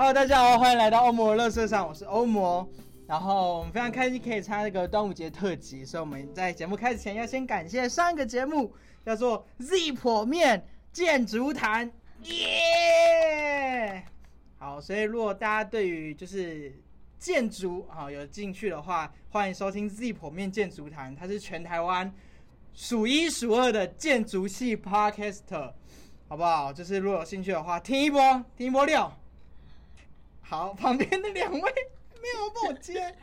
好大家好，欢迎来到欧魔乐色上，我是欧魔。然后我们非常开心可以参加这个端午节特辑，所以我们在节目开始前要先感谢上一个节目叫做 Z 破面建筑坛，耶！好，所以如果大家对于就是建筑啊有兴趣的话，欢迎收听 Z 破面建筑坛，它是全台湾数一数二的建筑系 Podcaster，好不好？就是如果有兴趣的话，听一波，听一波料。好，旁边的两位没有帮我接，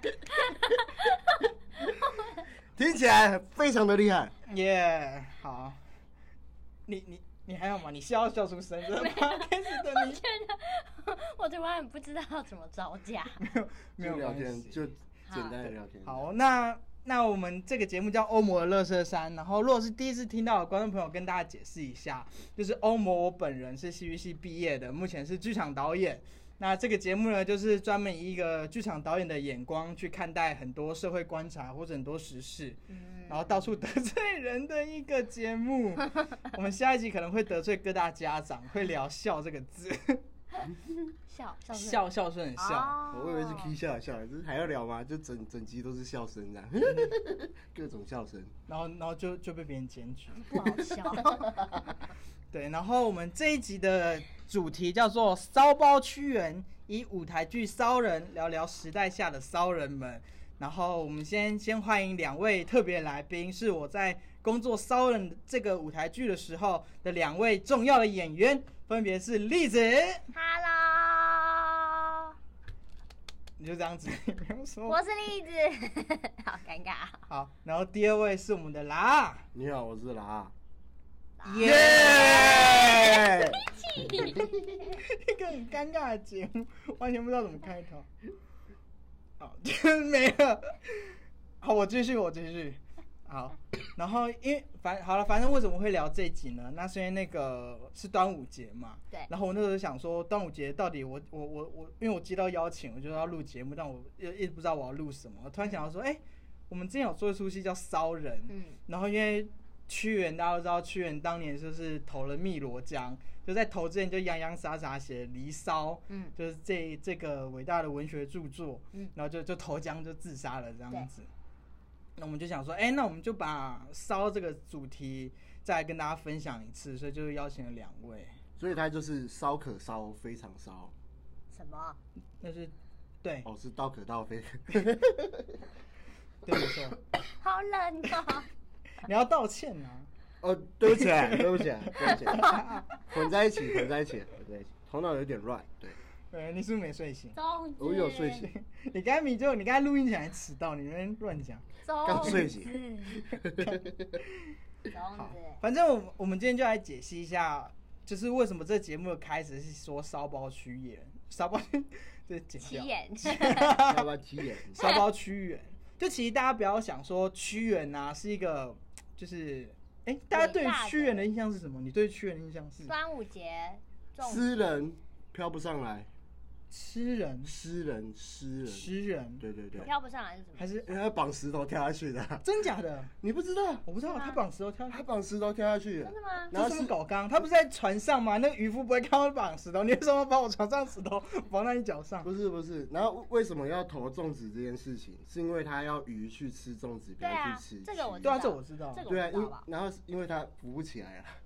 听起来非常的厉害。耶、好，你你你还好吗？你笑笑出声真的吗？开始的你觉得我突然不知道怎么招架。没有就聊关系，天就简单的聊天。，好，那那我们这个节目叫欧魔的乐色山，然后如果是第一次听到的观众朋友，跟大家解释一下，就是欧魔我本人是戏剧系毕业的，目前是剧场导演。那这个节目呢，就是专门以一个剧场导演的眼光去看待很多社会观察或者很多时事，嗯，然后到处得罪人的一个节目。我们下一集可能会得罪各大家长，会聊“笑”这个字，笑笑是孝孝顺的孝。哦我以为是 K 笑笑，这还要聊吗？就整整集都是笑声这样，各种笑声。然后然后就就被别人检举。不好笑。对，然后我们这一集的主题叫做“骚包屈原”，以舞台剧《骚人》聊聊时代下的骚人们。然后我们先先欢迎两位特别来宾，是我在工作《骚人》这个舞台剧的时候的两位重要的演员，分别是栗子，Hello，你就这样子，你不用说我是栗子，好尴尬。好。然后第二位是我们的啦，你好，我是拉。耶！一个很尴尬的节目，完全不知道怎么开头。好，就是没了。好，我继续，我继续。好，然后因为反好了，反正为什么会聊这集呢？那是因为那个是端午节嘛。对然后我那时候想说，端午节到底我我我我，因为我接到邀请，我就要录节目，但我一一直不知道我要录什么。我突然想到说，哎、我们之前有做一出戏叫《骚人》，嗯，然后因为屈原大家都知道，屈原当年就是投了汨罗江，就在投之前就洋洋洒洒写《离骚》，嗯就是这这个伟大的文学著作，嗯然后就就投江就自杀了这样子。那我们就想说，哎、那我们就把骚这个主题再来跟大家分享一次，所以就是邀请了两位，所以它就是烧可烧，非常烧。什么？那是对哦，是刀可刀，非。对没错，好冷哦。你要道歉啊。哦，对不起，对不起，对不起，混在一起，混在一起，混在一起，头脑有点乱。对，对，你是不是没睡醒？我有睡醒。你刚才明就你刚才录音前还迟到，你那边乱讲。粽刚睡醒。粽 好，，反正我们我们今天就来解析一下，就是为什么这节目的开始是说骚包屈原，骚包这剪掉，起眼。要不要提眼？骚包屈原。就其实大家不要想说屈原啊是一个，就是哎、大家对屈原的印象是什么？你对屈原的印象是？端午节，诗人飘不上来，诗人、诗人，诗人。诗人，对对对，跳不上来是什么？还是因为他绑石头跳下去的，真假的？你不知道？我不知道，他绑石头跳。他绑石头跳下去真的吗？然后是搞刚？他不是在船上吗？那个渔夫不会看到绑石头，你为什么把我船上石头绑在你脚上？不是不是，然后为什么要投粽子这件事情？是因为他要鱼去吃粽子，不要去吃这个我鱼对啊，这我知道。这个对啊，因？然后因为他浮不起来啊，哦，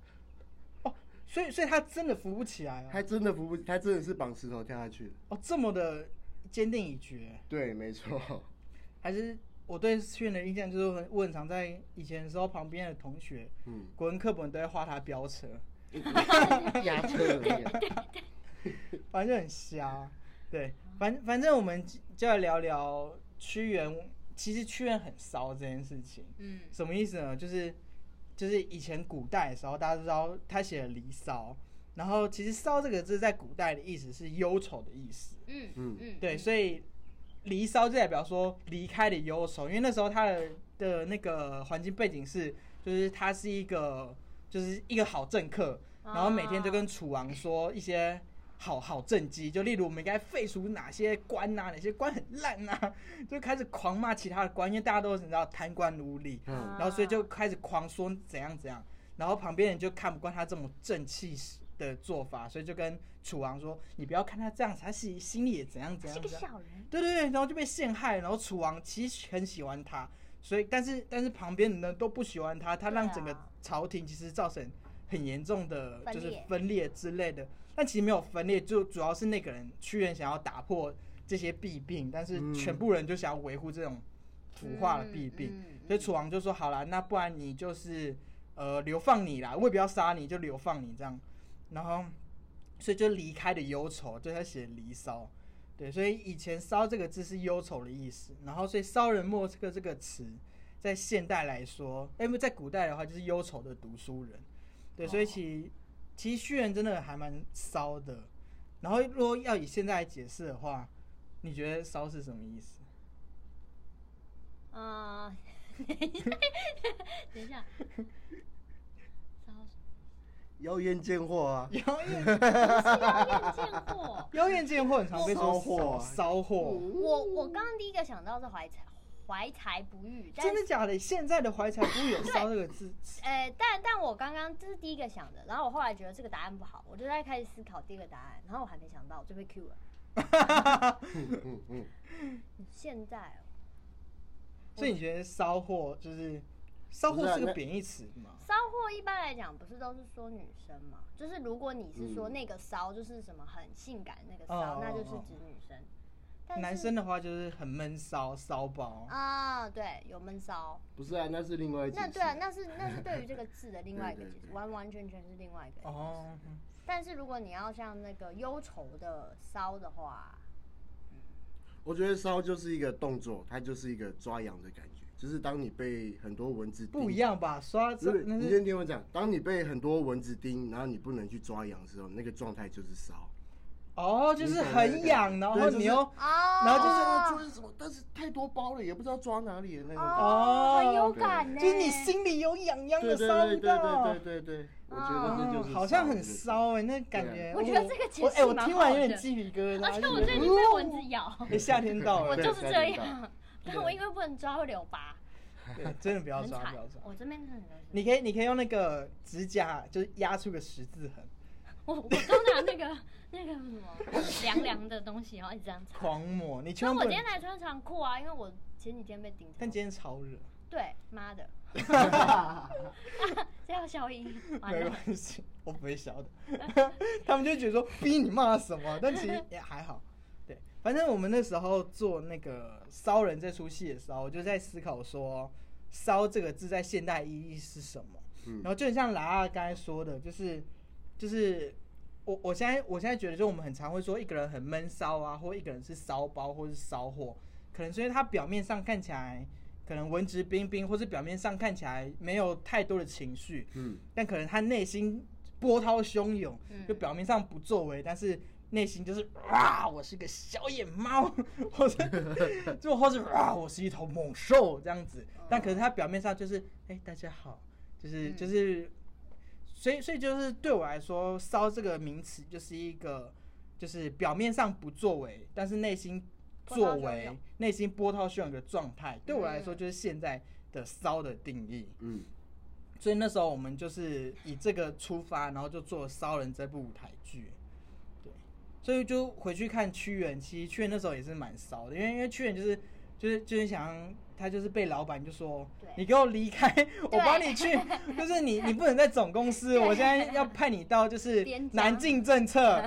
所以所以他真的扶不起来啊！他真的扶不，他真的是绑石头跳下去的。哦，这么的坚定已决，对，没错。还是我对屈原的印象就是很我很常在以前的时候，旁边的同学嗯，国文课本都在画他飙车，压车而已啊。反正就很瞎。对，反反正我们就来聊聊屈原。其实屈原很骚这件事情，嗯，什么意思呢？就是就是以前古代的时候，大家都知道他写了《离骚》，然后其实“骚”这个字在古代的意思是忧愁的意思，嗯嗯。嗯，对，所以“离骚”就代表说离开的忧愁，因为那时候他的的那个环境背景是，就是他是一个就是一个好政客，啊然后每天就跟楚王说一些好好政绩，就例如我们应该废除哪些官呐、哪些官很烂呐、就开始狂骂其他的官，因为大家都你知道贪官污吏，嗯。啊然后所以就开始狂说怎样怎样，然后旁边人就看不惯他这么正气的做法，所以就跟楚王说：“你不要看他这样子，他心心里也怎样怎是个样怎样。”小人，对对对，然后就被陷害，然后楚王其实很喜欢他，所以但是但是旁边人呢都不喜欢他，他让整个朝廷其实造成很严重的就是分裂之类的。但其实没有分裂，就主要是那个人屈原想要打破这些弊病，但是嗯全部人就想要维护这种腐化的弊病，嗯嗯所以楚王就说好了，那不然你就是呃流放你啦，我也不要杀你，就流放你这样，然后所以就离开的忧愁，就他写《离骚》。对，所以以前“骚”这个字是忧愁的意思，然后所以“骚人墨”这个这个词，在现代来说，哎，不在古代的话就是忧愁的读书人。对，所以其其实屈原真的还蛮骚的。然后如果要以现在来解释的话，你觉得“骚”是什么意思？啊，等一下，骚妖艳贱货啊，妖艳，不是妖艳贱货。妖艳贱货很常被说骚货啊骚货。我我刚刚第一个想到是怀才怀才不遇，但真的假的？现在的怀才不遇有“骚”这个字，呃，但但我刚刚这是第一个想的，然后我后来觉得这个答案不好，我就在开始思考第二个答案，然后我还没想到，我就被 Q 了。嗯嗯嗯，现在哦所以你觉得“骚货”就是“骚货”是个贬义词吗？骚货一般来讲不是都是说女生嘛？就是如果你是说嗯那个骚，就是什么很性感那个哦骚，那哦就是哦指女生。男生的话就是很闷骚、骚包。啊，对，有闷骚。不是啊，那是另外一件事那对啊，那是那是对于这个字的另外一个 解释，完完全全是另外一个解释。哦，但是如果你要像那个忧愁的骚的话，我觉得骚就是一个动作，它就是一个抓痒的感觉，就是当你被很多蚊子叮不一，样吧？刷不是，你先听我讲，当你被很多蚊子叮，然后你不能去抓痒的时候，那个状态就是烧。哦，就是很痒，然后你又啊，然后就是哦抓什么，但是太多包了，也不知道抓哪里的那种。哦，很有感呢，就是你心里有痒痒的烧不对对对到对。对对对，我觉得这就好像很就是骚哎，那感觉。我觉得这个解释我哎，我听完有点鸡皮疙瘩。而且我最近被蚊子咬，哎，夏天到了，我就是这对样，但我因为不能抓会留疤，对真的不要抓，不要抓。。我这边真的很你可以，你可以用那个指甲，就是压出个十字痕，我我都拿那个 那个什么凉凉的东西，然后一直这样擦。狂抹。你千所以我。今天才穿长裤啊，因为我前几天被叮但。今天超热，对，妈的，这要消音，完没了。关系，我不会笑的。他们就觉得说逼你骂什么，但其实也还好。对，反正我们那时候做那个《骚人》这出戏的时候，我就在思考说，“骚”这个字在现代意义是什么？嗯然后就很像拉拉刚才说的，就是就是我我现在我现在觉得，就我们很常会说一个人很闷骚啊，或一个人是骚包或是骚货，可能是因为他表面上看起来可能文质彬彬，或是表面上看起来没有太多的情绪，嗯，但可能他内心波涛汹涌，嗯就表面上不作为，但是内心就是啊，我是个小野猫，或者就或者啊，我是一头猛兽这样子。但可是他表面上就是哎、大家好，就是嗯就是，所以所以就是对我来说，骚这个名词就是一个就是表面上不作为，但是内心作为，内心波涛汹涌的状态，对我来说嗯就是现在的骚的定义。嗯，所以那时候我们就是以这个出发，然后就做《骚人》这部舞台剧。对，所以就回去看屈原，其实屈原那时候也是蛮骚的，因为因为屈原就是就是就是想他就是被老板就说你给我离开，我帮你去，就是你你不能在总公司，我现在要派你到就是南进政策，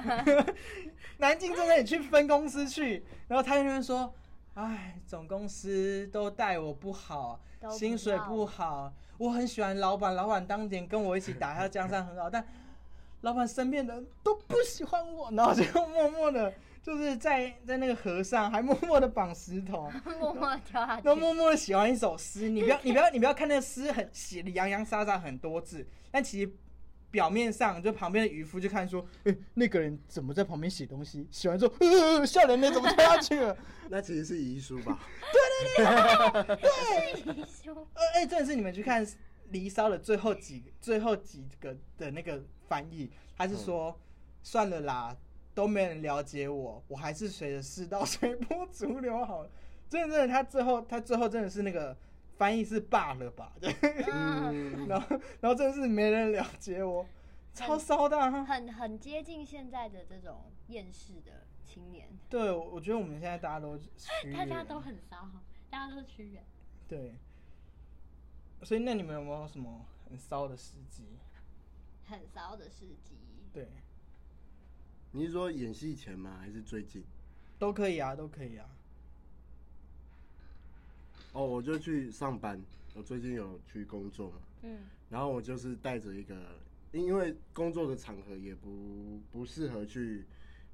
南进政策你去分公司去，然后他就边说，哎，总公司都待我不好，不薪水不好，我很喜欢老板，老板当年跟我一起打下江山很好，但老板身边的人都不喜欢我，然后就默默的，就是在在那个河上还默默的绑石头，默默地跳下去然后。默默的喜欢一首诗。你不要 你不要你不要看那个诗很写的洋洋洒洒很多字，但其实表面上就旁边的渔夫就看说，哎、那个人怎么在旁边写东西？写完之后，呃，吓人呢，怎么跳下去了？那其实是遗书吧？对对对，对遗书呃，哎、真的是你们去看《离骚》的最后几最后几个的那个翻译，他是说，算了啦，都没人了解我，我还是随着世道 随波逐流好了。真的，真的，他最后他最后真的是那个翻译是罢了吧？对，然后然后真的是没人了解我，超骚的、啊。很很接近现在的这种厌世的青年，对，我觉得我们现在大家都虚大家都很骚，大家都是屈原。对。所以那你们有没有什么很骚的事迹？很骚的事迹，对，你是说演戏前吗？还是最近？都可以啊，都可以啊。哦，我就去上班，我最近有去工作嘛，嗯然后我就是带着一个，因因为工作的场合也不不适合去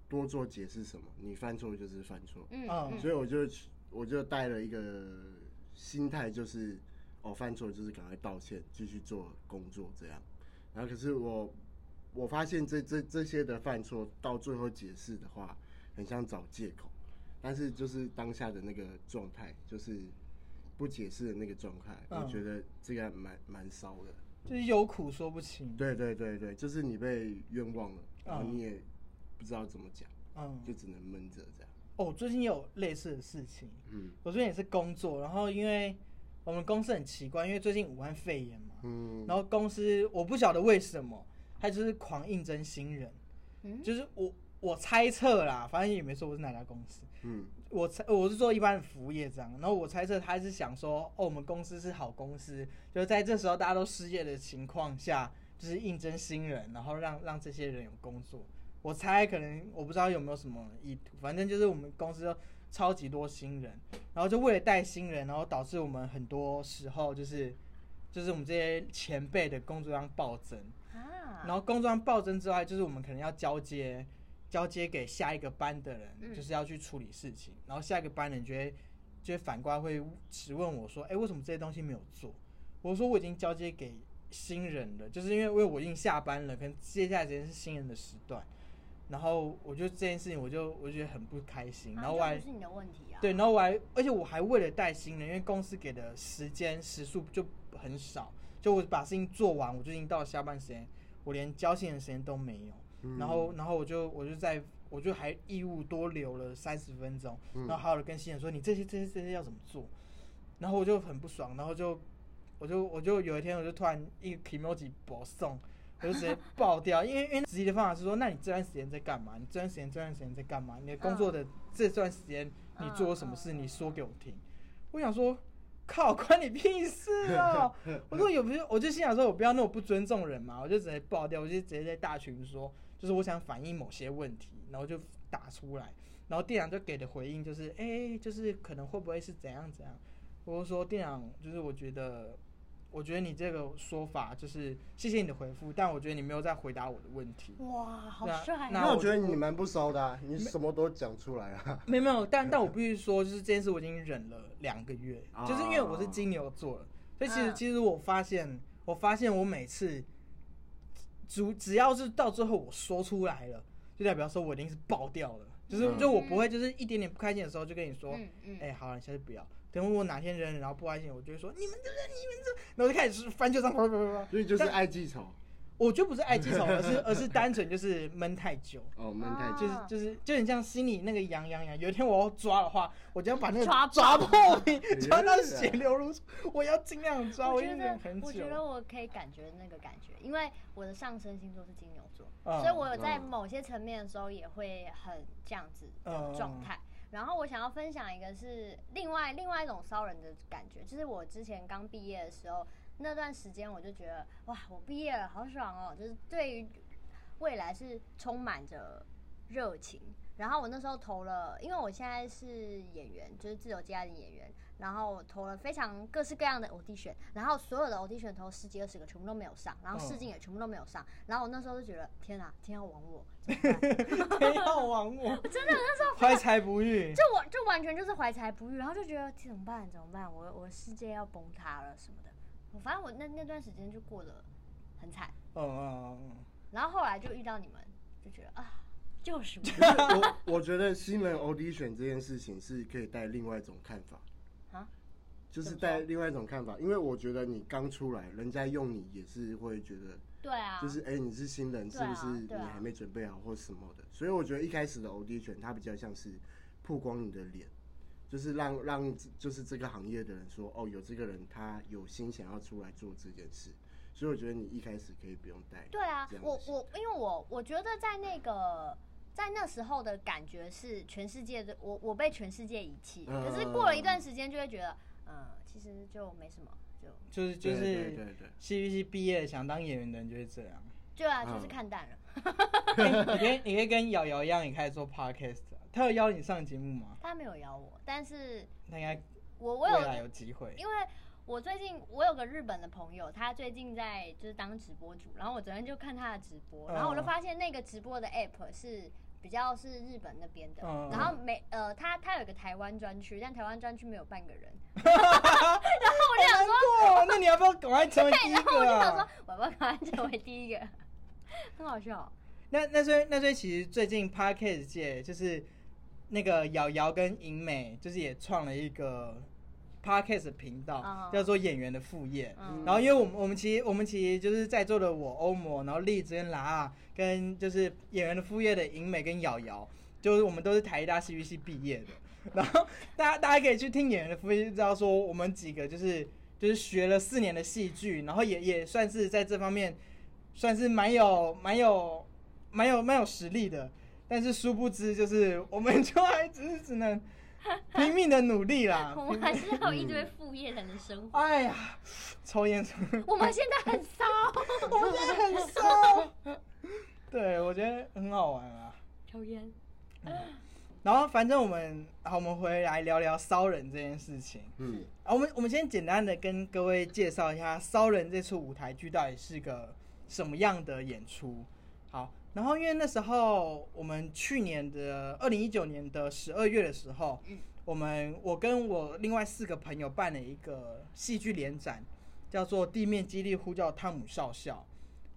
多做解释什么，你犯错就是犯错，嗯所以我就去我就带了一个心态，就是哦犯错就是赶快道歉，继续做工作这样。然后可是我我发现这这这些的犯错到最后解释的话，很像找借口，但是就是当下的那个状态，就是不解释的那个状态，嗯我觉得这个还蛮蛮骚的。就是有苦说不清。对对对对，就是你被冤枉了，然后嗯你也不知道怎么讲，嗯，就只能闷着这样。哦，最近也有类似的事情。嗯我最近也是工作，然后因为我们公司很奇怪，因为最近武汉肺炎嘛，嗯，然后公司我不晓得为什么，他就是狂应征新人，嗯，就是我我猜测啦，反正也没说我是哪家公司，嗯。我猜我是做一般的服务业这样，然后我猜测他是想说，哦，我们公司是好公司，就是在这时候大家都失业的情况下，就是应征新人，然后让让这些人有工作。我猜可能我不知道有没有什么意图，反正就是我们公司就超级多新人，然后就为了带新人，然后导致我们很多时候就是就是我们这些前辈的工作量暴增，啊，然后工作上暴增之外，就是我们可能要交接，交接给下一个班的人，嗯就是要去处理事情。然后下一个班的人就会，就会反过来会质问我说：“哎、为什么这些东西没有做？”我说：“我已经交接给新人了，就是因为因为我已经下班了，可能接下来时间是新人的时段。”然后我就这件事情，我就我就觉得很不开心。啊然后我还这不是你的问题啊。对，然后我还，而且我还为了带新人，因为公司给的时间时数就很少，就我把事情做完，我就已经到了下班时间，我连交信的时间都没有。嗯然后，然后我就我就在，我就还义务多留了三十分钟，嗯然后好好的跟新人说，你这些这些这些要怎么做？然后我就很不爽，然后就我就我就有一天我就突然一个 emoji 播送，我就直接爆掉，因为因为直接的方法是说，那你这段时间在干嘛？你这段时间这段时间在干嘛？你的工作的这段时间你做了什么事？你说给我听。我想说，靠，关你屁事哦！我说有不是，我就心想说，我不要那么不尊重人嘛，我就直接爆掉，我就直接在大群说，就是我想反映某些问题，然后就打出来，然后店长就给的回应就是，哎、就是可能会不会是怎样怎样？我就说店长，就是我觉得，我觉得你这个说法就是谢谢你的回复，但我觉得你没有在回答我的问题。哇，好帅啊！那那我觉得你蛮不骚的、啊，你什么都讲出来啊。没有没有，但 但我必须说，就是这件事我已经忍了两个月，啊就是因为我是金牛座的，所以其实、嗯其实我发现，我发现我每次只只要是到最后我说出来了，就代表说我一定是爆掉了，就是、嗯就我不会就是一点点不开心的时候就跟你说，嗯嗯哎、好了，你下次不要。等我哪天忍忍，然后不开心，我就会说你们这人，你们这，然后就开始翻旧账，啪啪啪啪。所以就是爱记仇我就不是爱记仇，而是 而是单纯就是闷太久。哦，闷太久。就是啊就是就很像心里那个痒痒痒。有一天我要抓的话，我就要把那个抓抓破皮，抓到血流如注。我要尽量抓，我觉得经忍很，我觉得。我可以感觉那个感觉，因为我的上升星座是金牛座，嗯所以我有在嗯某些层面的时候也会很这样子的嗯状态。然后我想要分享一个是另外另外一种骚人的感觉，就是我之前刚毕业的时候那段时间，我就觉得哇，我毕业了，好爽哦！就是对于未来是充满着热情。然后我那时候投了，因为我现在是演员，就是自由接案的演员，然后我投了非常各式各样的 audition，然后所有的 audition 投十几二十个全部都没有上，然后试镜也全部都没有上，然后我那时候就觉得天啊，天要亡我？天要亡我，真的那时候怀才不遇。就我就完全就是怀才不遇，然后就觉得怎么办怎么办，我我世界要崩塌了什么的。我反正我那那段时间就过得很惨，嗯嗯嗯然后后来就遇到你们，就觉得啊，就是 我。我我觉得新人 audition 这件事情是可以带另外一种看法啊，就是带另外一种看法，因为我觉得你刚出来，人家用你也是会觉得，对啊，就是哎、你是新人，是不是你还没准备好或什么的？所以我觉得一开始的 audition 它比较像是曝光你的脸，就是让让就是这个行业的人说，哦，有这个人他有心想要出来做这件事，所以我觉得你一开始可以不用带。对啊我我因为我我觉得在那个在那时候的感觉是全世界的我我被全世界遗弃，嗯。可是过了一段时间就会觉得，嗯，其实就没什么，就就是就对对是对对，戏剧系毕业想当演员的人就是这样。对啊，就是嗯看淡了。欸 你可以你可以跟瑶瑶一样，也开始做 podcast 啊。他有邀你上节目吗？他没有邀我，但是他应该我我有未来有机会。因为我最近我有个日本的朋友，他最近在就是当直播主，然后我昨天就看他的直播，嗯然后我就发现那个直播的 app 是比较是日本那边的，嗯然后每呃他他有一个台湾专区，但台湾专区没有半个人，然后我就想说，那你要不要赶快成为第一然后我个就想说啊？，我要不要赶快成为第一个？很好笑，那那所以那所以其实最近 podcast 界就是那个瑶瑶跟银美，就是也创了一个 podcast 频道，嗯叫做演员的副业。嗯然后，因为我们我们其实我们其实就是在座的我欧摩，然后荔枝跟拉啊，跟就是演员的副业的银美跟瑶瑶，就是我们都是台大戏剧系毕业的。然后大家大家可以去听演员的副业，就知道说我们几个就是就是学了四年的戏剧，然后也也算是在这方面算是蛮有蛮有蛮有蛮有实力的。但是殊不知，就是我们就还只是只能 拼命的努力啦。我们还是要有一堆副业才能生活。哎呀，抽烟抽。我们现在很骚，我们现在很骚。对，我觉得很好玩啊。抽烟。然后反正我们，好，我们回来聊聊骚人这件事情。嗯，啊，我们我们先简单的跟各位介绍一下《骚人》这出舞台剧到底是个什么样的演出。好，然后因为那时候我们去年的二零一九年的十二月的时候，我们我跟我另外四个朋友办了一个戏剧联展，叫做《地面基地呼叫汤姆少校》，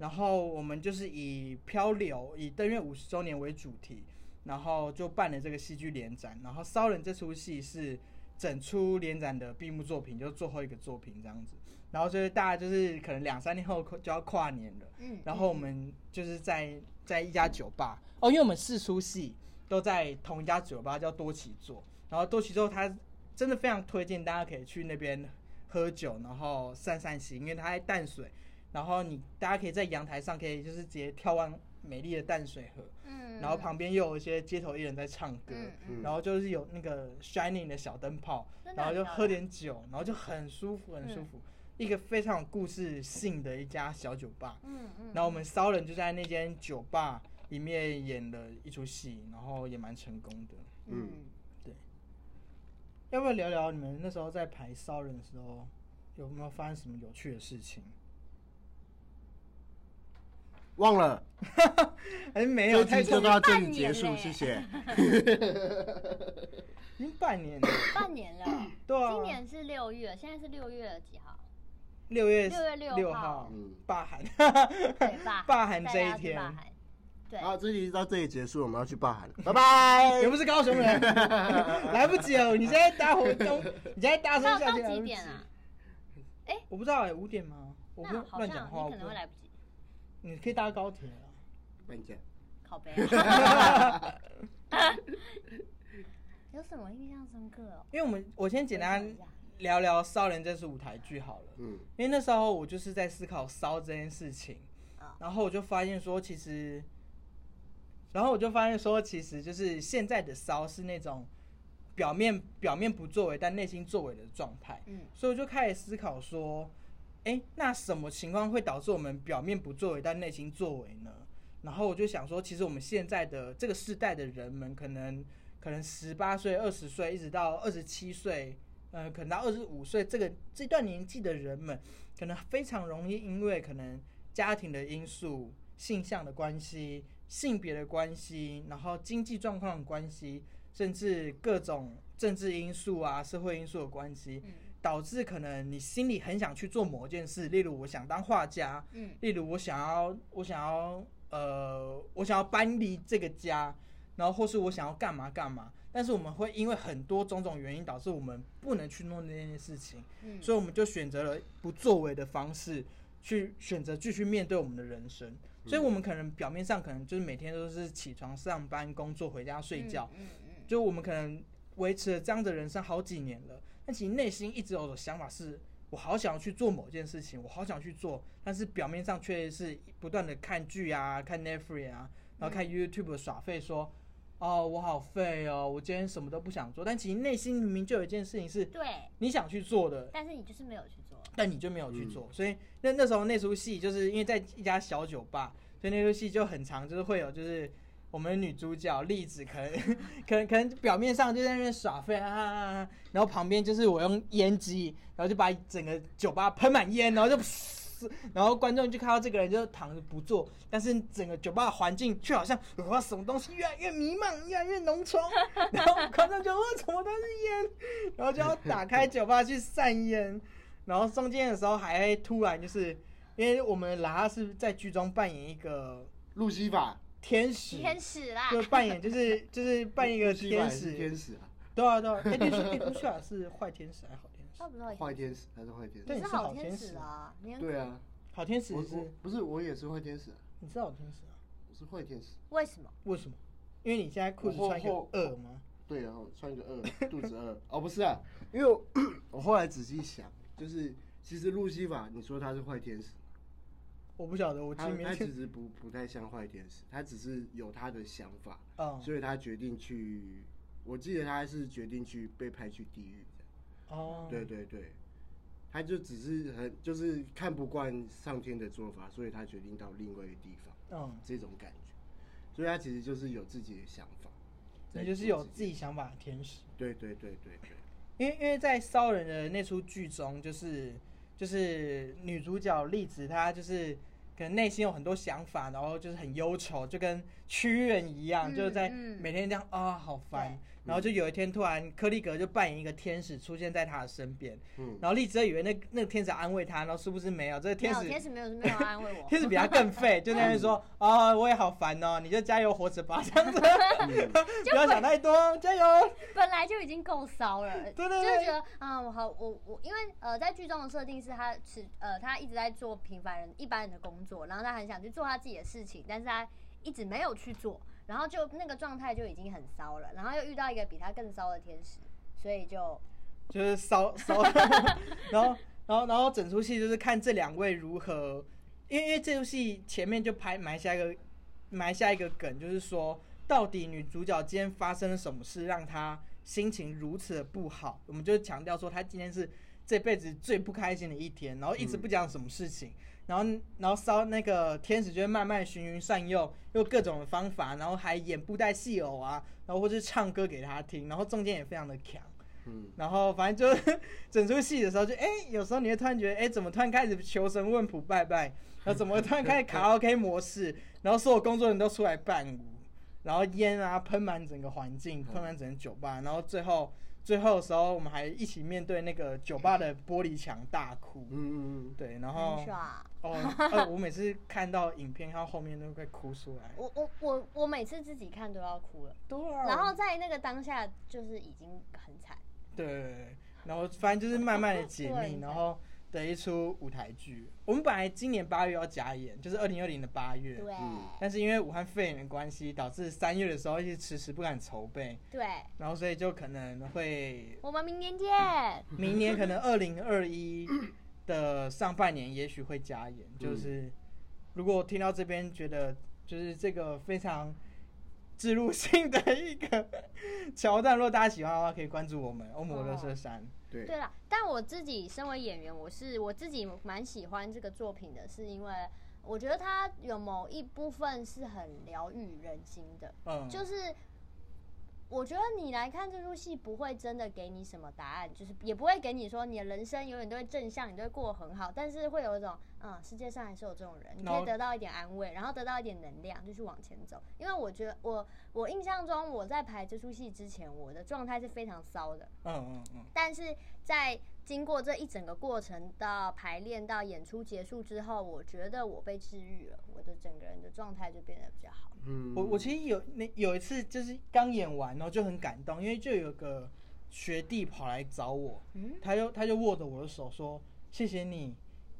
然后我们就是以漂流以登月五十周年为主题，然后就办了这个戏剧联展，然后《骚人》这出戏是整出联展的闭幕作品，就是最后一个作品这样子。然后就是大家就是可能两三天后就要跨年了，嗯，然后我们就是在在一家酒吧。哦，因为我们四出戏都在同一家酒吧叫多奇座，然后多奇座它真的非常推荐大家可以去那边喝酒，然后散散心，因为它在淡水，然后你大家可以在阳台上可以就是直接眺望美丽的淡水河，嗯，然后旁边又有一些街头艺人在唱歌，然后就是有那个 shining 的小灯泡，然后就喝点酒，然后就很舒服，很舒嗯服。一个非常有故事性的一家小酒吧，嗯嗯，然后我们骚人就在那间酒吧里面演了一出戏，然后也蛮成功的。嗯，对要不要聊聊你们那时候在排骚人的时候，有没有发生什么有趣的事情？忘了，还是没有？这太久集就到这里半结束，谢谢。已经半年了，半年了，对啊，今年是六月，现在是六月几号？六月六月六六号嗯，罢寒，对，罢 罢寒这一天对，好，这集到这里结束，我们要去罢寒了，拜拜 也。不是高雄人，来不及了。你现在搭活动，你现在搭车下去来不及几点啊？我不知道哎，五点吗？我不那好像乱讲话，你可能会来不及，你可以搭高铁啊。搬家。靠背啊。有什么印象深刻哦？因为我们我先简单聊聊《骚人》这是舞台剧好了。嗯，因为那时候我就是在思考骚这件事情啊，然后我就发现说，其实，然后我就发现说，其实就是现在的骚是那种表面表面不作为，但内心作为的状态。嗯所以我就开始思考说，哎，那什么情况会导致我们表面不作为，但内心作为呢？然后我就想说，其实我们现在的这个世代的人们，可能可能十八岁、二十岁，一直到二十七岁，呃，可能到二十五岁这个这段年纪的人们，可能非常容易因为可能家庭的因素、性向的关系、性别的关系，然后经济状况的关系，甚至各种政治因素啊、社会因素的关系，嗯。导致可能你心里很想去做某件事，例如我想当画家，嗯。例如我想要我想要呃我想要搬离这个家，然后或是我想要干嘛干嘛，但是我们会因为很多种种原因导致我们不能去弄那件事情，嗯，所以我们就选择了不作为的方式去选择继续面对我们的人生。所以我们可能表面上可能就是每天都是起床上班工作回家睡觉，嗯嗯嗯。就我们可能维持了这样的人生好几年了，但其实内心一直有的想法是，我好想要去做某件事情，我好想去做，但是表面上却是不断的看剧啊、看 Netflix 啊，然后看 YouTube 耍废说，哦，我好废哦，我今天什么都不想做，但其实内心明明就有一件事情是对，你想去做的，但是你就是没有去做。但你就没有去做，所以那那时候那出戏就是因为在一家小酒吧，所以那出戏就很长，就是会有就是我们女主角栗子可能 可能可能表面上就在那边耍废啊啊啊啊，然后旁边就是我用烟机，然后就把整个酒吧喷满烟，然后就噗。然后观众就看到这个人就躺着不坐，但是整个酒吧的环境却好像哇什么东西越来越弥漫，越来越浓稠，然后观众就哇怎么都是烟，然后就要打开酒吧去散烟，然后中间的时候还突然就是，因为我们拉是在剧中扮演一个路西法，天使，天使啦，就扮演就是就是扮演一个路西法天使。天使，啊，对啊对啊，哎，绿树哎绿树尔是坏天使还好？他不是坏天使还是坏天使？你是你是好好天天使啊，你对啊，好天使我我是不是我也是坏天使啊，你是好天使啊？我是坏天使。为什么？为什么？因为你现在裤子穿一个二吗？对然后穿一个二，肚子饿。哦，不是啊，因为我 我后来仔细想，就是其实路西法，你说他是坏天使，我不晓得，我他他其。实不不太像坏天使，他只是有他的想法，嗯所以他决定去。我记得他是决定去被派去地狱的。哦，对对对，他就只是很就是看不惯上天的做法，所以他决定到另外一个地方，嗯，这种感觉。所以他其实就是有自己的想法，那就是有自己。想法的天使。对对对对对，因为因为在骚人的那出剧中，就是就是女主角栗子，她就是可能内心有很多想法，然后就是很忧愁，就跟屈原一样，嗯就是在嗯每天这样啊、好烦。然后就有一天突然柯立格就扮演一个天使出现在他的身边，嗯，然后栗子就以为那那个天使安慰他，然后是不是没有，这个天使天使没有没有安慰我，天使比他更废，就在那边说 啊、我也好烦哦，你就加油活着吧，这样子，不要想太多，加油。本来就已经够骚了，对对就觉得啊，我好，我我因为呃，在剧中的设定是他是呃，他一直在做平凡人一般人的工作，然后他很想去做他自己的事情，但是他一直没有去做，然后就那个状态就已经很骚了，然后又遇到一个比他更骚的天使，所以就就是骚 骚，然后然后然后整出戏就是看这两位如何，因为因为这出戏前面就拍埋下一个埋下一个梗，就是说到底女主角今天发生了什么事让她心情如此的不好，我们就强调说她今天是这辈子最不开心的一天，然后一直不讲什么事情。然后，然后烧那个天使就会慢慢循循善诱，用各种的方法，然后还演布袋戏偶啊，然后或是唱歌给他听，然后中间也非常的强。嗯，然后反正就整出戏的时候就，哎，有时候你会突然觉得，哎，怎么突然开始求神问卜拜拜，然后怎么突然开始卡拉 OK 模式，然后所有工作人员都出来伴舞，然后烟啊喷满整个环境，喷满整个酒吧，然后最后最后的时候，我们还一起面对那个酒吧的玻璃墙大哭，嗯嗯嗯，对，然后很爽。哦，呃，我每次看到影片，看到后面都会哭出来。我我我我每次自己看都要哭了，对啊。然后在那个当下就是已经很惨，对，然后反正就是慢慢的解密，然后的一出舞台剧。我们本来今年八月要加演，就是二零二零的八月，对嗯但是因为武汉肺炎的关系，导致三月的时候一直迟迟不敢筹备，对，然后所以就可能会我们明年见。明年可能二零二一的上半年也许会加演，就是如果听到这边觉得就是这个非常植入性的一个 桥段，如果大家喜欢的话，可以关注我们欧姆乐色山。对。对啦，但我自己身为演员，我是我自己蛮喜欢这个作品的，是因为我觉得它有某一部分是很疗愈人心的，嗯，就是我觉得你来看这出戏不会真的给你什么答案，就是也不会给你说你的人生永远都会正向，你都会过得很好，但是会有一种嗯，世界上还是有这种人，你可以得到一点安慰，然后得到一点能量，就去往前走。因为我觉得我我印象中我在排这出戏之前，我的状态是非常骚的，嗯嗯嗯，但是在经过这一整个过程到排练到演出结束之后，我觉得我被治愈了，我的整个人的状态就变得比较好。嗯，我我其实有那有一次就是刚演完，然后就很感动，因为就有个学弟跑来找我，嗯，他就他就握着我的手说谢谢你，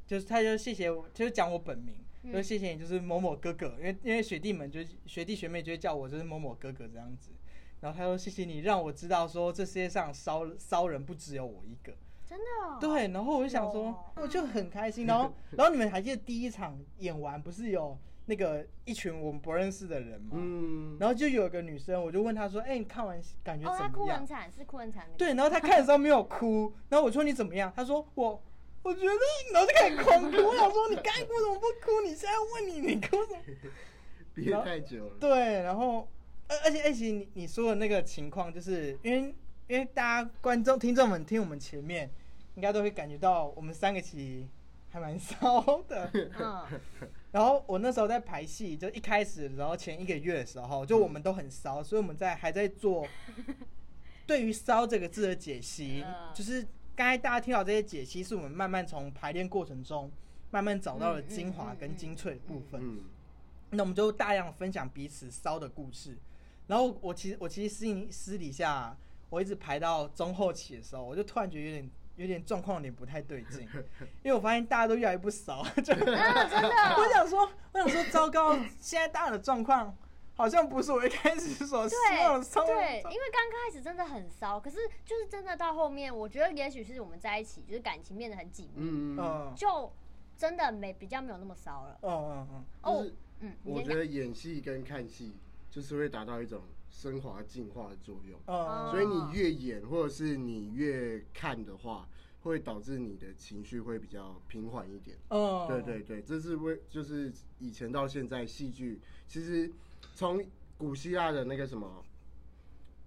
就是他就谢谢我，就是讲我本名，嗯。就谢谢你，就是某某哥哥，因为因为学弟们就是学弟学妹就会叫我就是某某哥哥这样子，然后他说谢谢你让我知道说这世界上骚骚人不只有我一个，真的、哦，对，然后我就想说哦，我就很开心。然后，然后你们还记得第一场演完不是有那个一群我们不认识的人吗？嗯，然后就有一个女生，我就问她说：“哎、你看完感觉怎么样哭很惨，是哭很惨的。对，然后她看的时候没有哭，然后我说你怎么样？她说我。我觉得，然后就开始狂哭。我想说，你该哭怎么不哭？你现在问你，你哭什么？憋太久了，对，然后，而而且而且你你说的那个情况，就是因为因为大家观众听众们听我们前面，应该都会感觉到我们三个其实还蛮骚的。嗯，然后我那时候在排戏，就一开始，然后前一个月的时候，就我们都很骚，所以我们在还在做 对于“骚”这个字的解析，嗯就是刚才大家听到这些解析，是我们慢慢从排练过程中慢慢找到了精华嗯跟精粹的部分。嗯，那我们就大量分享彼此骚的故事。然后我其实我其实私私底下，我一直排到中后期的时候，我就突然觉得有点有点状况有点不太对劲，因为我发现大家都越来越不骚，就真的，我想说，我想说，糟糕，现在大家的状况好像不是我一开始所希望的骚。对，因为刚开始真的很骚，可是就是真的到后面，我觉得也许是我们在一起，就是感情变得很紧密，嗯就真的没比较没有那么骚了。嗯嗯嗯，哦，嗯，你先讲。我觉得演戏跟看戏就是会达到一种升华进化的作用，嗯，所以你越演或者是你越看的话，会导致你的情绪会比较平缓一点。嗯，对对对，这是为就是以前到现在戏剧，其实从古希腊的那个什么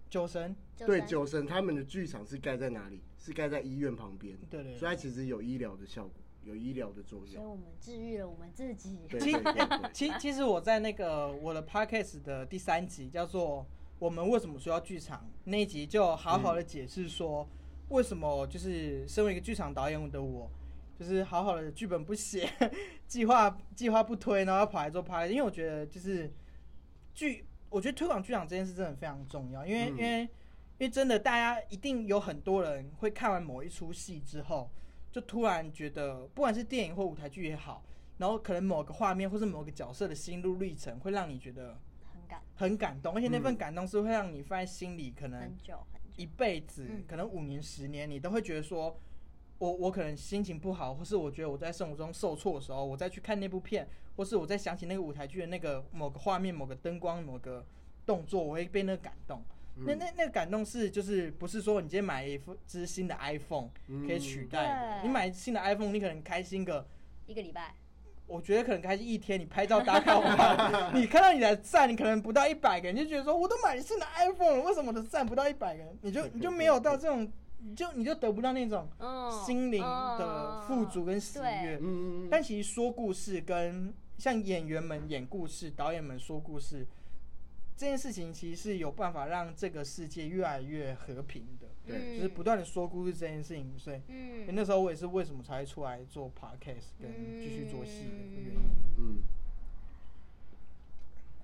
酒神，对酒神，他们的剧场是盖在哪里？是盖在医院旁边，对对所以它其实有医疗的效果，有医疗的作用。所以我们治愈了我们自己。对其对对对，其 其实我在那个我的 podcast 的第三集叫做《我们为什么需要剧场》那一集，就好好的解释说，为什么就是身为一个剧场导演的我，就是好好的剧本不写，计划计划不推，然后要跑来做 podcast，因为我觉得就是剧，我觉得推广剧场这件事真的非常重要，因为、嗯。因为因为真的大家一定有很多人会看完某一出戏之后，就突然觉得，不管是电影或舞台剧也好。然后可能某个画面或是某个角色的心路历程，会让你觉得很感很感动，而且那份嗯感动是会让你放在心里，可能很久很久。一辈子，嗯可能五年、十年，你都会觉得说，我我可能心情不好，或是我觉得我在生活中受挫的时候，我再去看那部片，或是我再想起那个舞台剧的那个某个画面、某个灯光、某个动作，我会被那个感动。那那那个感动是就是不是说你今天买一副只新的 iPhone 可以取代你买新的 iPhone，你可能开心个。一个礼拜，我觉得可能开心一天，你拍照打卡完，你看到你的赞，你可能不到一百个人，你就觉得说，我都买新的 iPhone 了，为什么我的赞不到一百个人？你就你就没有到这种，你就你就得不到那种嗯，心灵的富足跟喜悦。嗯，但其实说故事跟像演员们演故事，导演们说故事，这件事情其实是有办法让这个世界越来越和平的，对就是不断的说故事这件事情。所以嗯，那时候我也是为什么才会出来做 podcast 跟继续做戏的原因。嗯，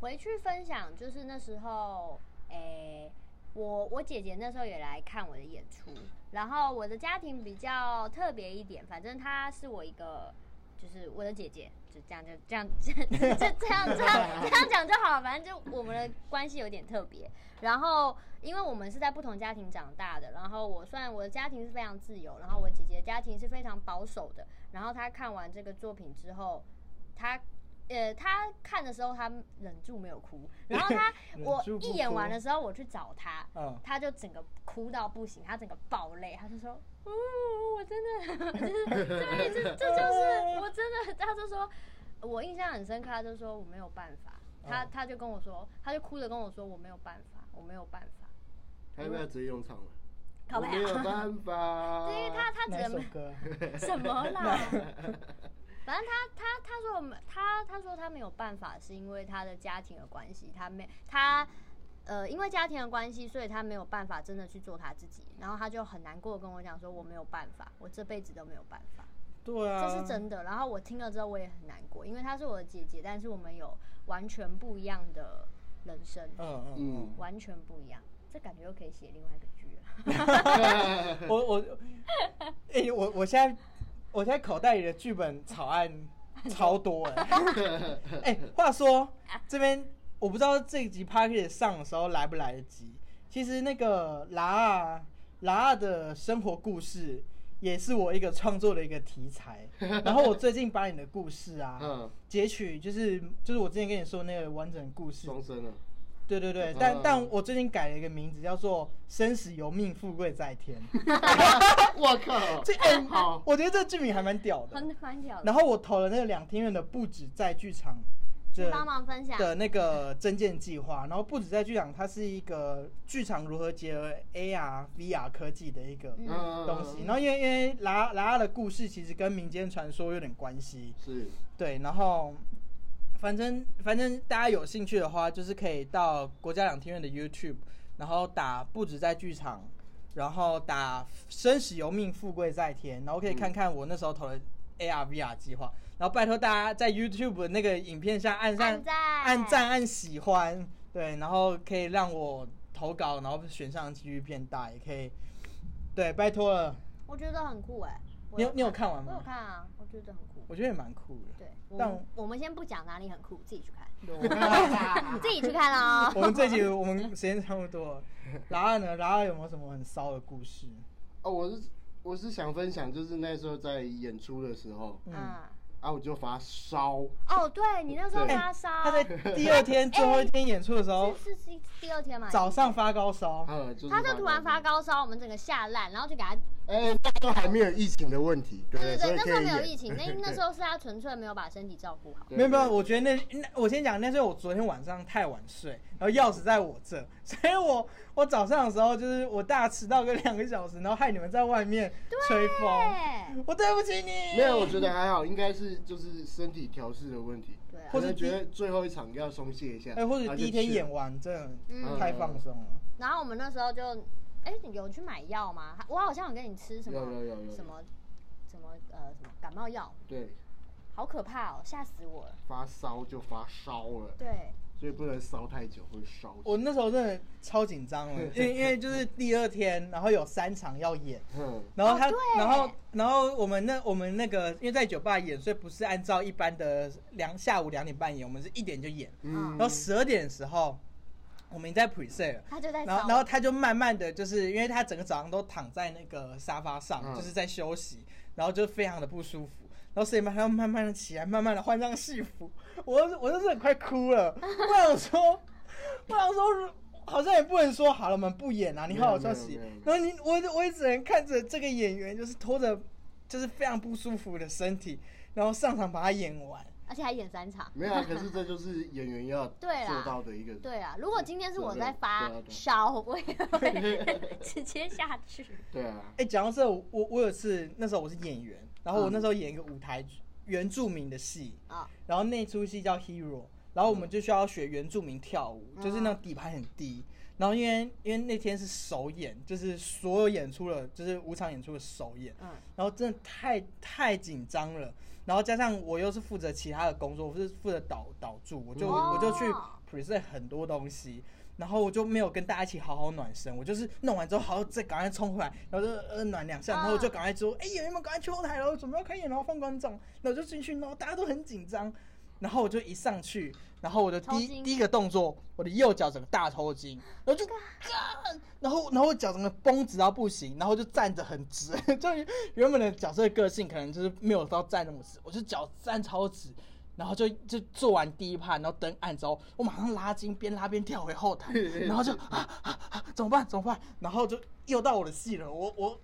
回去分享，就是那时候，诶、我我姐姐那时候也来看我的演出，然后我的家庭比较特别一点，反正她是我一个，就是我的姐姐，就这样就这样这这 这样这样这样讲就好了，反正就我们的关系有点特别。然后因为我们是在不同家庭长大的，然后我算我的家庭是非常自由，然后我姐姐家庭是非常保守的，然后她看完这个作品之后，她。呃，他看的时候，他忍住没有哭。然后他，我一演完的时候，我去找他，嗯，他就整个哭到不行，他整个爆泪，他就说：“哦，我真的，就是对，这这就是我真的。”他就说，我印象很深刻，他就说我没有办法，他他就跟我说，他就哭着跟我说我没有办法，我没有办法。他要不要直接用唱了？靠背我没有啊，办法。对，她她哪只能歌？什么啦？反正他他他说我们他他说他没有办法，是因为他的家庭的关系，他没他呃因为家庭的关系，所以他没有办法真的去做他自己，然后他就很难过跟我讲说我没有办法，我这辈子都没有办法，对啊，这是真的。然后我听了之后我也很难过，因为她是我的姐姐，但是我们有完全不一样的人生，嗯嗯嗯完全不一样，这感觉又可以写另外一个剧了。嗯，我我，哎、我我现在我现在口袋里的剧本草案 超多哎、哎、话说这边我不知道这一集 p a r k e 上的时候来不来得及。其实那个拉啊拉啊的生活故事也是我一个创作的一个题材。然后我最近把你的故事啊嗯，截取，就是就是我之前跟你说那个完整故事，双生了，对对但但我最近改了一个名字，叫做“生死由命，富贵在天 ”。我靠，这哎、好，我觉得这剧名还蛮屌的。很蛮屌的，然后我投了那个两厅院的不止在剧场帮忙分享。的那个增建计划，然后不止在剧场，它是一个剧场如何结合 AR、VR 科技的一个嗯嗯东西。然后因为因为拉拉拉的故事其实跟民间传说有点关系，是，对，然后反正反正大家有兴趣的话，就是可以到国家两厅院的 YouTube，然后打不止在剧场，然后打生死由命，富贵在天，然后可以看看我那时候投的 AR VR 计划，然后拜托大家在 YouTube 那个影片下按上按赞。按赞、按喜欢，对，然后可以让我投稿，然后选上几率变大，也可以，对，拜托了，我觉得很酷哎。我你有你有看完吗我有？看啊，我觉得很酷。我觉得也蛮酷的。对，但们我们先不讲哪里很酷，自己去看，自己去看哦。我们这集 我们时间差不多了。然后呢，然后有没有什么很骚的故事？哦，我是我是想分享，就是那时候在演出的时候，嗯，嗯，啊，我就发烧，哦，对你那时候对发烧，他在第二天最后一天演出的时候，是是是第二天嘛？早上发高烧，嗯，就是他就突然发高，高烧，我们整个吓烂，然后就给他，哎，那时候还没有疫情的问题，对对对对，所以那时候没有疫情，那那时候 是他纯粹没有把身体照顾好。对没有没有，我觉得那那我先讲，那是我昨天晚上太晚睡，然后钥匙在我这，所以我我早上的时候就是我大迟到个两个小时，然后害你们在外面吹风，对我对不起你。没有，我觉得还好，应该是就是身体调试的问题，对啊或者觉得最后一场要松懈一下，哎，或者第一天演完真的嗯太放松了。然后我们那时候就，哎，你有去买药吗？我好像有跟你吃什么有有有有什么什么呃什么感冒药，对，好可怕哦，吓死我了。发烧就发烧了，对，所以不能烧太久，会烧。我那时候真的超紧张了，因为因为就是第二天，然后有三场要演，嗯，然后他，哦然后然后我们那我们那个因为在酒吧演，所以不是按照一般的两下午两点半演，我们是一点就演，嗯。然后十二点的时候我们已经在 preset 了。他就在然后，然后他就慢慢的就是，因为他整个早上都躺在那个沙发上，嗯就是在休息，然后就非常的不舒服。然后所以嘛，他慢慢的起来，慢慢的换上戏服，我我真是快哭了。我想说，我想说，好像也不能说好了，我们不演啊，你好好休息。然后你我我也只能看着这个演员，就是拖着就是非常不舒服的身体，然后上场把他演完。而且还演三场。没有啊，可是这就是演员要 对啦做到的一个。对啊，如果今天是我在对发啊对啊烧，我也会直接下去。对啊，哎、讲到这，我我我有次那时候我是演员，然后我那时候演一个舞台剧原住民的戏，啊，然后那出戏叫 Hero，然后我们就需要学原住民跳舞，嗯就是那种底盘很低。然后因为因为那天是首演，就是所有演出了，就是五场演出的首演，嗯，然后真的太太紧张了，然后加上我又是负责其他的工作，我是负责导导助，我就、哦我就去 present 很多东西，然后我就没有跟大家一起好好暖身，我就是弄完之后，好再赶快冲回来，然后就呃暖两下，然后我就赶快说，哎、演员们赶快去后台了，准备要开演了，然后放观众，然后我就进去，然后大家都很紧张，然后我就一上去，然后我的第一第一个动作，我的右脚整个大抽筋，然后就 干，然后然后我脚整个绷直到不行，然后就站着很直，就原本的角色的个性可能就是没有到站那么直，我就脚站超直。然后就就做完第一趴，然后登岸之后，我马上拉筋，边拉边跳回后台，然后就啊啊啊，怎么办？怎么办？然后就又到我的戏了，我我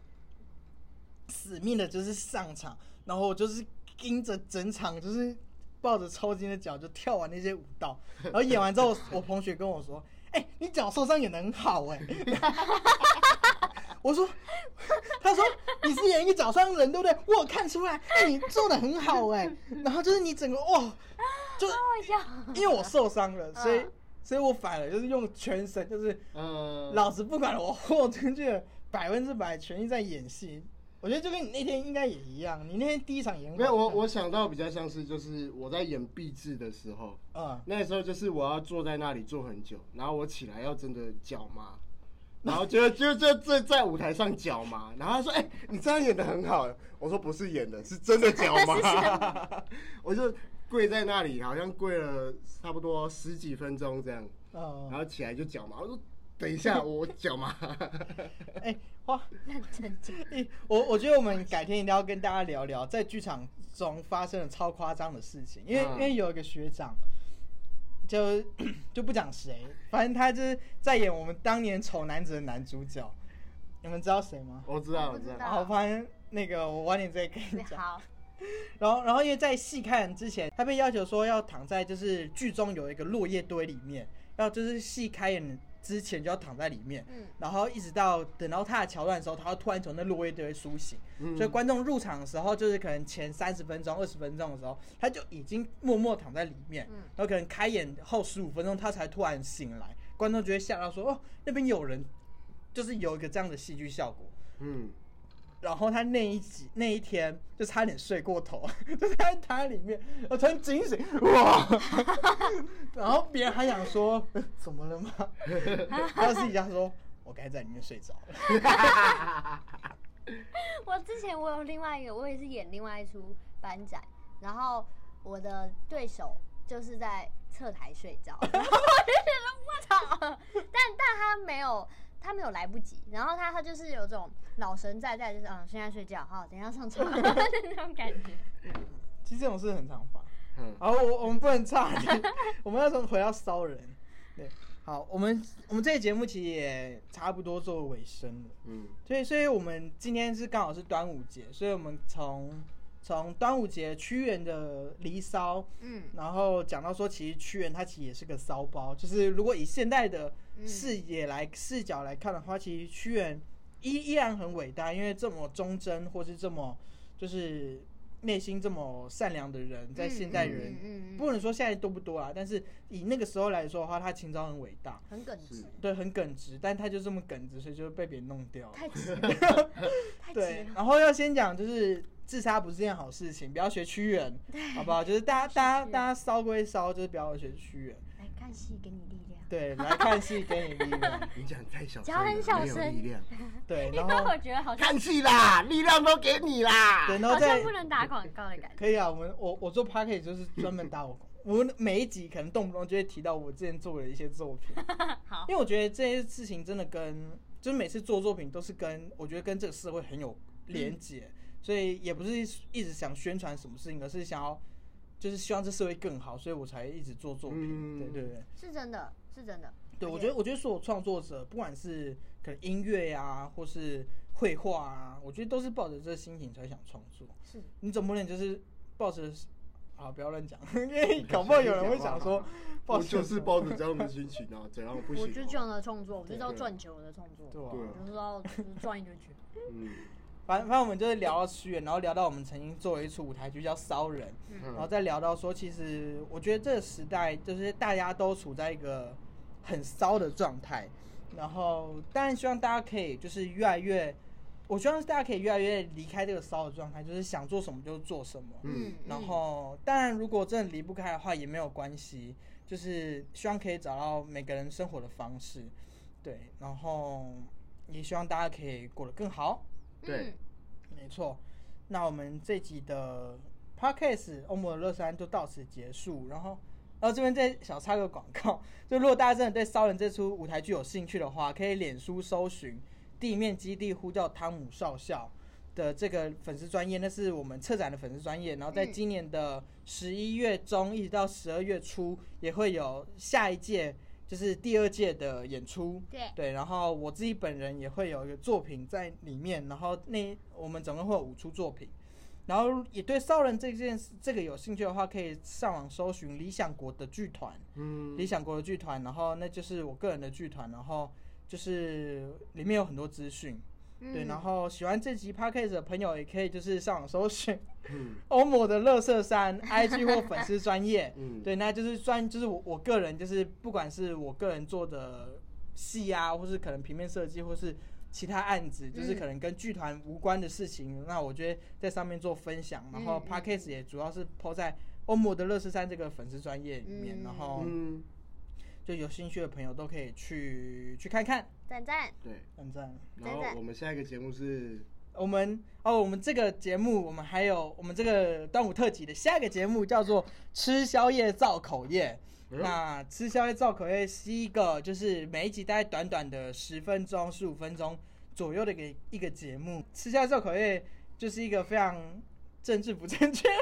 死命的就是上场，然后我就是盯着整场，就是抱着抽筋的脚就跳完那些舞蹈，然后演完之后，我同学跟我说：“哎、你脚受伤演的很好哎、我说，他说你是演一个脚伤人对不对？我有看出来，哎、你做的很好哎、然后就是你整个哇，就。因为我受伤了，所以嗯所以我反而就是用全身，就是嗯，老子不管了，我豁出去了，百分之百全力在演戏。我觉得就跟你那天应该也一样，你那天第一场演没有我我想到比较像是就是我在演壁纸的时候，嗯，那时候就是我要坐在那里坐很久，然后我起来要真的脚麻，然后就 就就在在舞台上脚麻，然后他说：“哎、你这样演的很好。”我说：“不是演的，是真的脚麻。” 我就跪在那里，好像跪了差不多十几分钟这样，嗯然后起来就脚麻。我说：“等一下，我脚麻。哎、哇，认真讲，欸我我觉得我们改天一定要跟大家聊聊在剧场中发生的超夸张的事情，因为、嗯因为有一个学长，就 就不讲谁，反正他就是在演我们当年丑男子的男主角，你们知道谁吗？我知道，我知道。我不知道好，反正那个我晚点再跟你讲。好，然后，然后因为在戏看之前，他被要求说要躺在就是剧中有一个落叶堆里面，要就是戏开演之前就要躺在里面，嗯然后一直到等到他的桥段的时候，他会突然从那落叶堆苏醒。嗯所以观众入场的时候，就是可能前三十分钟、二十分钟的时候，他就已经默默躺在里面，嗯然后可能开演后十五分钟，他才突然醒来，观众就会吓到说：“哦，那边有人。”就是有一个这样的戏剧效果。嗯，然后他那一集那一天就差点睡过头，就在他里面，我突然惊醒，哇！然后别人还想说、呃怎么了吗？他私底下说，我该在里面睡着了。我之前我有另外一个，我也是演另外一出班展，然后我的对手就是在侧台睡着，然后我就觉得我操，但但他没有。他没有来不及，然后他他就是有种老神在在，就是嗯，现在睡觉，好，等一下上床的 那种感觉。其实这种事很常发。嗯好，我我们不能岔题，我们要从回到骚人。对，好，我们我们这个节目其实也差不多做尾声了。嗯所以，所以我们今天是刚好是端午节，所以我们从从端午节屈原的《离骚》，嗯然后讲到说，其实屈原他其实也是个骚包，就是如果以现代的嗯视野来、视角来看的话，其实屈原依依然很伟大，因为这么忠贞或是这么就是内心这么善良的人，在现代人。嗯嗯嗯不能说现在多不多啊，但是以那个时候来说的话，他情操很伟大，很耿直，对，很耿直，但他就这么耿直，所以就被别人弄掉了。太直了，太直了，。对然后要先讲就是自杀不是件好事情，不要学屈原，好不好？就是大家大家大家烧归烧，就是不要学屈原。来看戏给你力量。对，来看戏给你力量。你讲太小声讲，很小没有声力量。对，然后我觉得好像看戏啦，力量都给你啦。对，然后再不能打广告的感觉。可以啊，我们我我做 p a c k a g e 就是专门打我，我们每一集可能动不动就会提到我之前做的一些作品，好因，为我觉得这些事情真的跟就是每次做作品都是跟我觉得跟这个社会很有连结，所以也不是一直想宣传什么事情，而是想要就是希望这社会更好，所以我才一直做作品。嗯对对对。是真的，是真的。对，我觉得，我觉得所有创作者，不管是可能音乐呀、或是绘画啊，我觉得都是抱着这个心情才想创作。是。你总不能就是抱着，啊，不要乱讲，因为搞不好有人会想说，抱我着就是抱着这样的心情啊，怎样不行、我就这样的创作，我就是要对赚钱我的创作，对啊。对我就是要就是赚一堆钱。嗯。反正反正我们就是聊到屈原，然后聊到我们曾经做了一出舞台剧叫《骚人》，然后嗯再聊到说，其实我觉得这个时代就是大家都处在一个很骚的状态，然后当然希望大家可以就是越来越，我希望大家可以越来越离开这个骚的状态，就是想做什么就做什么。嗯然后当然如果真的离不开的话也没有关系，就是希望可以找到每个人生活的方式，对，然后也希望大家可以过得更好。对嗯，没错，那我们这集的 podcast《欧姆的乐山》就到此结束。然后，然后这边再小插个广告，就如果大家真的对《骚人》这出舞台剧有兴趣的话，可以脸书搜寻“地面基地呼叫汤姆少校”的这个粉丝专业，那是我们策展的粉丝专业。然后在嗯今年的十一月中一直到十二月初，也会有下一届。就是第二届的演出，对对，然后我自己本人也会有一个作品在里面，然后那我们总共会有五出作品，然后也对骚人这件事这个有兴趣的话，可以上网搜寻理想国的剧团，嗯。理想国的剧团，然后那就是我个人的剧团，然后就是里面有很多资讯，对，嗯然后喜欢这集 podcast 的朋友也可以就是上网搜寻嗯。欧某的乐色山 IG 或粉丝专业。嗯，对，那就是专就是我我个人就是不管是我个人做的戏啊，或是可能平面设计，或是其他案子，就是嗯。可能跟剧团无关的事情，那我觉得在上面做分享，然后 podcast 也主要是 po 在欧姆的乐视山这个粉丝专业里面，嗯。然后嗯，就有兴趣的朋友都可以去去看看，赞赞，对。赞赞。然后我们下一个节目是？我们哦，我们这个节目，我们还有我们这个端午特辑的下一个节目叫做“吃宵夜造口业”。那吃宵夜造口业是一个，就是每一集大概短短的十分钟、十五分钟左右的一个一个节目。吃宵夜造口业就是一个非常政治不正确。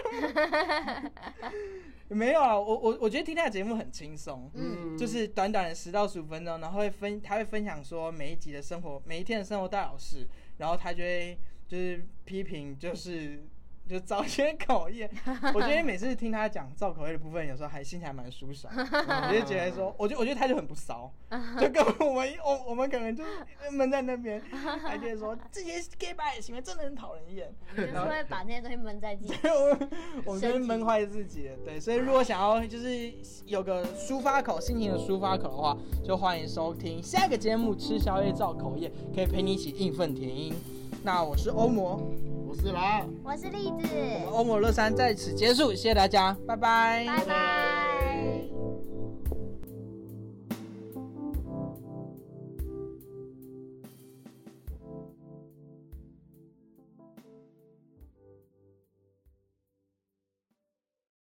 没有啊，我我我觉得听他的节目很轻松，嗯就是短短的十到十五分钟，然后会分他会分享说每一集的生活，每一天的生活大小事，然后他就会就是批评，就是就造一些口业。我觉得每次听他讲造口业的部分，有时候还心情还蛮舒爽。我就觉得说，我就我觉得他就很不骚，就跟我们我我们可能就是闷在那边，还觉得说 这些 gay 白的行为真的很讨人厌。就是会把那些东西闷在自己。我我就是闷坏自己了，对，所以如果想要就是有个抒发口、心情的抒发口的话，就欢迎收听下一个节目《吃宵夜造口业》，可以陪你一起义愤填膺。那我是欧魔，我是狼。我是栗子，我们欧魔乐山在此结束，谢谢大家，拜拜，拜拜。